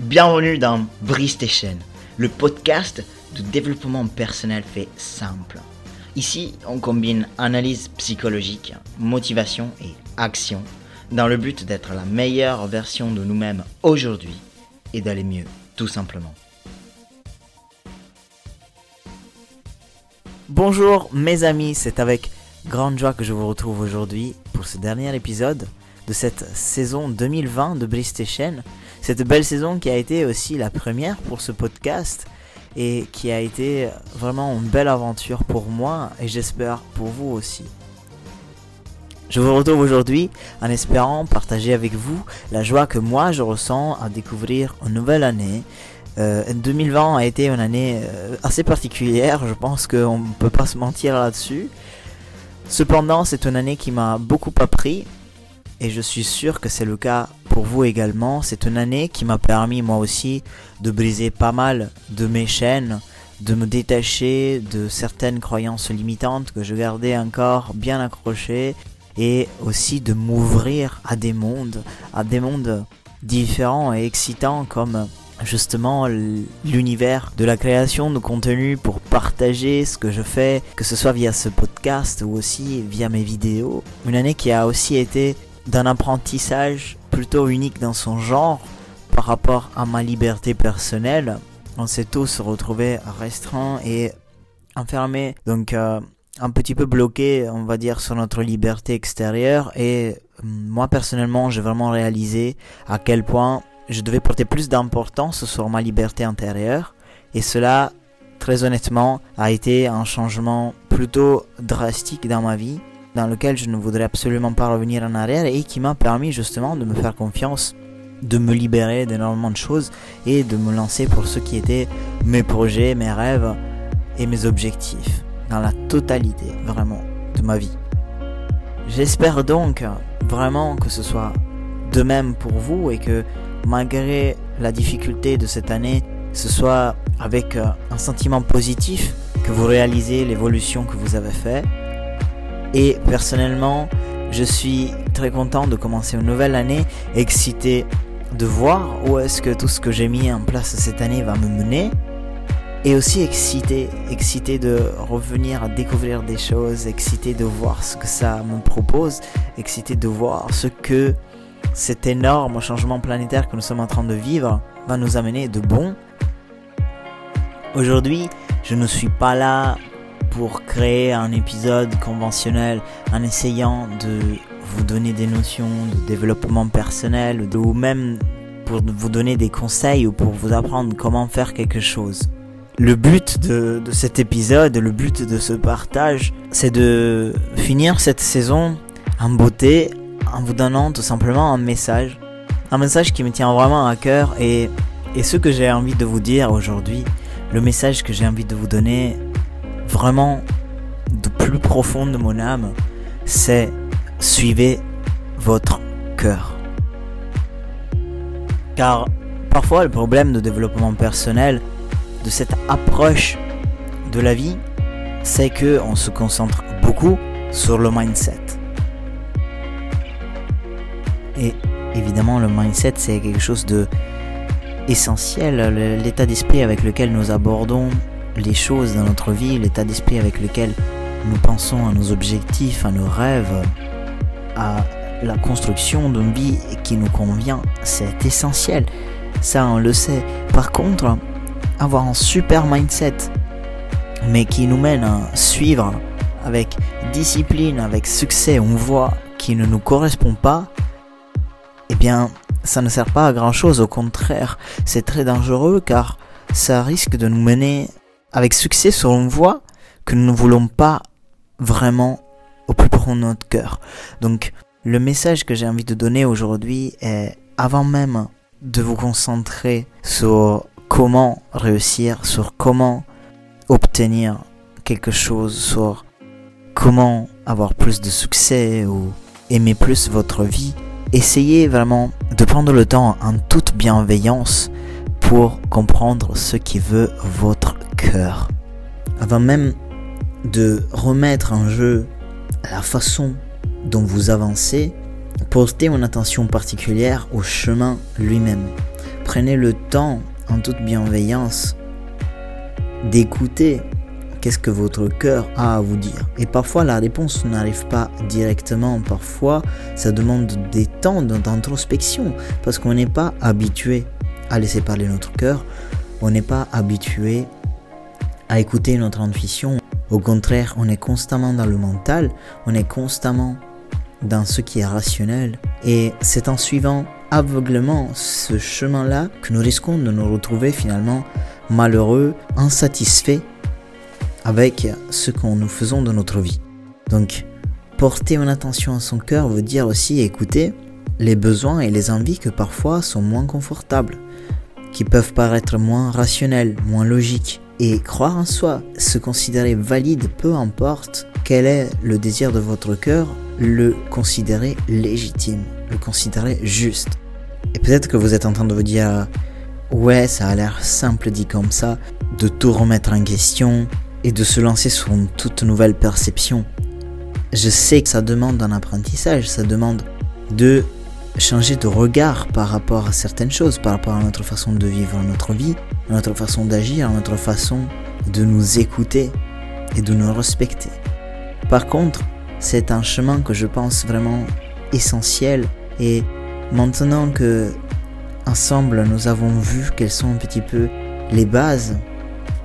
Bienvenue dans Brise tes chaînes, le podcast de développement personnel fait simple. Ici, on combine analyse psychologique, motivation et action dans le but d'être la meilleure version de nous-mêmes aujourd'hui et d'aller mieux, tout simplement. Bonjour mes amis, c'est avec grande joie que je vous retrouve aujourd'hui pour ce dernier épisode de cette saison 2020 de chaînes. Cette belle saison qui a été aussi la première pour ce podcast et qui a été vraiment une belle aventure pour moi et j'espère pour vous aussi. Je vous retrouve aujourd'hui en espérant partager avec vous la joie que moi je ressens à découvrir une nouvelle année. 2020 euh, a été une année euh, assez particulière, je pense qu'on ne peut pas se mentir là-dessus. Cependant, c'est une année qui m'a beaucoup appris et je suis sûr que c'est le cas pour vous également. C'est une année qui m'a permis moi aussi de briser pas mal de mes chaînes, de me détacher de certaines croyances limitantes que je gardais encore bien accrochées et aussi de m'ouvrir à des mondes, à des mondes différents et excitants comme justement l'univers de la création de contenu pour partager ce que je fais, que ce soit via ce podcast ou aussi via mes vidéos. Une année qui a aussi été d'un apprentissage plutôt unique dans son genre par rapport à ma liberté personnelle. On s'est tous retrouvés restreints et enfermés, donc euh, un petit peu bloqués, on va dire, sur notre liberté extérieure. Et euh, moi personnellement, j'ai vraiment réalisé à quel point je devais porter plus d'importance sur ma liberté intérieure. Et cela, très honnêtement, a été un changement plutôt drastique dans ma vie dans lequel je ne voudrais absolument pas revenir en arrière et qui m'a permis justement de me faire confiance, de me libérer d'énormément de choses et de me lancer pour ce qui était mes projets, mes rêves et mes objectifs dans la totalité vraiment de ma vie. J'espère donc vraiment que ce soit de même pour vous et que malgré la difficulté de cette année, ce soit avec un sentiment positif que vous réalisez l'évolution que vous avez faite et personnellement, je suis très content de commencer une nouvelle année, excité de voir où est-ce que tout ce que j'ai mis en place cette année va me mener. Et aussi excité, excité de revenir à découvrir des choses, excité de voir ce que ça me propose, excité de voir ce que cet énorme changement planétaire que nous sommes en train de vivre va nous amener de bon. Aujourd'hui, je ne suis pas là pour créer un épisode conventionnel en essayant de vous donner des notions de développement personnel ou même pour vous donner des conseils ou pour vous apprendre comment faire quelque chose. Le but de, de cet épisode, le but de ce partage, c'est de finir cette saison en beauté en vous donnant tout simplement un message. Un message qui me tient vraiment à cœur et, et ce que j'ai envie de vous dire aujourd'hui, le message que j'ai envie de vous donner, vraiment de plus profond de mon âme, c'est suivez votre cœur. Car parfois le problème de développement personnel, de cette approche de la vie, c'est que on se concentre beaucoup sur le mindset. Et évidemment, le mindset, c'est quelque chose de essentiel, l'état d'esprit avec lequel nous abordons les choses dans notre vie, l'état d'esprit avec lequel nous pensons à nos objectifs, à nos rêves, à la construction d'une vie qui nous convient, c'est essentiel. Ça, on le sait. Par contre, avoir un super mindset, mais qui nous mène à suivre avec discipline, avec succès, on voit qui ne nous correspond pas, eh bien, ça ne sert pas à grand chose. Au contraire, c'est très dangereux car ça risque de nous mener avec succès sur une voie que nous ne voulons pas vraiment au plus profond de notre cœur. Donc le message que j'ai envie de donner aujourd'hui est avant même de vous concentrer sur comment réussir, sur comment obtenir quelque chose, sur comment avoir plus de succès ou aimer plus votre vie, essayez vraiment de prendre le temps en toute bienveillance pour comprendre ce qui veut votre cœur. Avant même de remettre en jeu la façon dont vous avancez, portez une attention particulière au chemin lui-même. prenez le temps, en toute bienveillance, d'écouter qu'est-ce que votre cœur a à vous dire. Et parfois la réponse n'arrive pas directement, parfois ça demande des temps d'introspection, parce qu'on n'est pas habitué à laisser parler notre cœur, on n'est pas habitué à écouter notre intuition. Au contraire, on est constamment dans le mental, on est constamment dans ce qui est rationnel. Et c'est en suivant aveuglement ce chemin-là que nous risquons de nous retrouver finalement malheureux, insatisfaits avec ce que nous faisons de notre vie. Donc, porter une attention à son cœur veut dire aussi écouter les besoins et les envies que parfois sont moins confortables, qui peuvent paraître moins rationnels, moins logiques. Et croire en soi, se considérer valide, peu importe quel est le désir de votre cœur, le considérer légitime, le considérer juste. Et peut-être que vous êtes en train de vous dire, ouais, ça a l'air simple dit comme ça, de tout remettre en question et de se lancer sur une toute nouvelle perception. Je sais que ça demande un apprentissage, ça demande de changer de regard par rapport à certaines choses, par rapport à notre façon de vivre notre vie, notre façon d'agir, notre façon de nous écouter et de nous respecter. Par contre, c'est un chemin que je pense vraiment essentiel et maintenant que ensemble nous avons vu quelles sont un petit peu les bases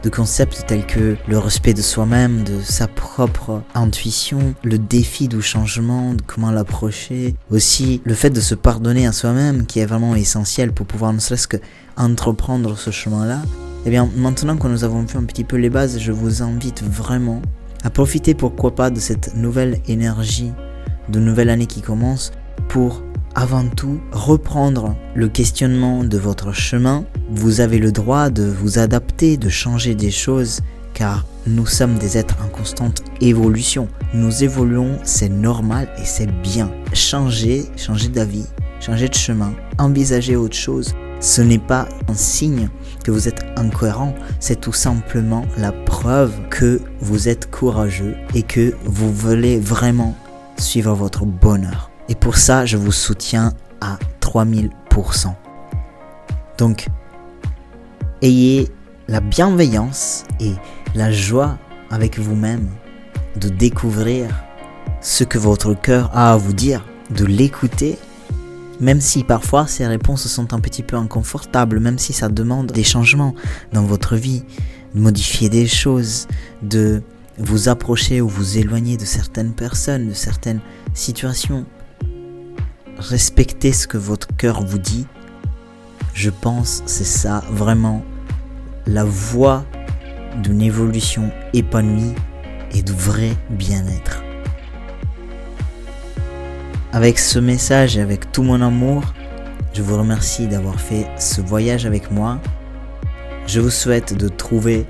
de concepts tels que le respect de soi-même, de sa propre intuition, le défi du changement, de comment l'approcher, aussi le fait de se pardonner à soi-même qui est vraiment essentiel pour pouvoir ne serait-ce que entreprendre ce chemin-là. Eh bien, maintenant que nous avons vu un petit peu les bases, je vous invite vraiment à profiter pourquoi pas de cette nouvelle énergie de nouvelle année qui commence pour avant tout reprendre le questionnement de votre chemin. Vous avez le droit de vous adapter, de changer des choses car nous sommes des êtres en constante évolution. Nous évoluons, c'est normal et c'est bien. Changer, changer d'avis, changer de chemin, envisager autre chose, ce n'est pas un signe que vous êtes incohérent, c'est tout simplement la preuve que vous êtes courageux et que vous voulez vraiment suivre votre bonheur. Et pour ça, je vous soutiens à 3000%. Donc, ayez la bienveillance et la joie avec vous-même de découvrir ce que votre cœur a à vous dire, de l'écouter même si parfois ces réponses sont un petit peu inconfortables, même si ça demande des changements dans votre vie, de modifier des choses, de vous approcher ou vous éloigner de certaines personnes, de certaines situations. Respectez ce que votre cœur vous dit. Je pense c'est ça vraiment la voie d'une évolution épanouie et de vrai bien-être. Avec ce message et avec tout mon amour, je vous remercie d'avoir fait ce voyage avec moi. Je vous souhaite de trouver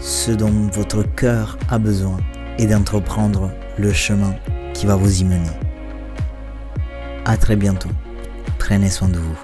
ce dont votre cœur a besoin et d'entreprendre le chemin qui va vous y mener. A très bientôt. Prenez soin de vous.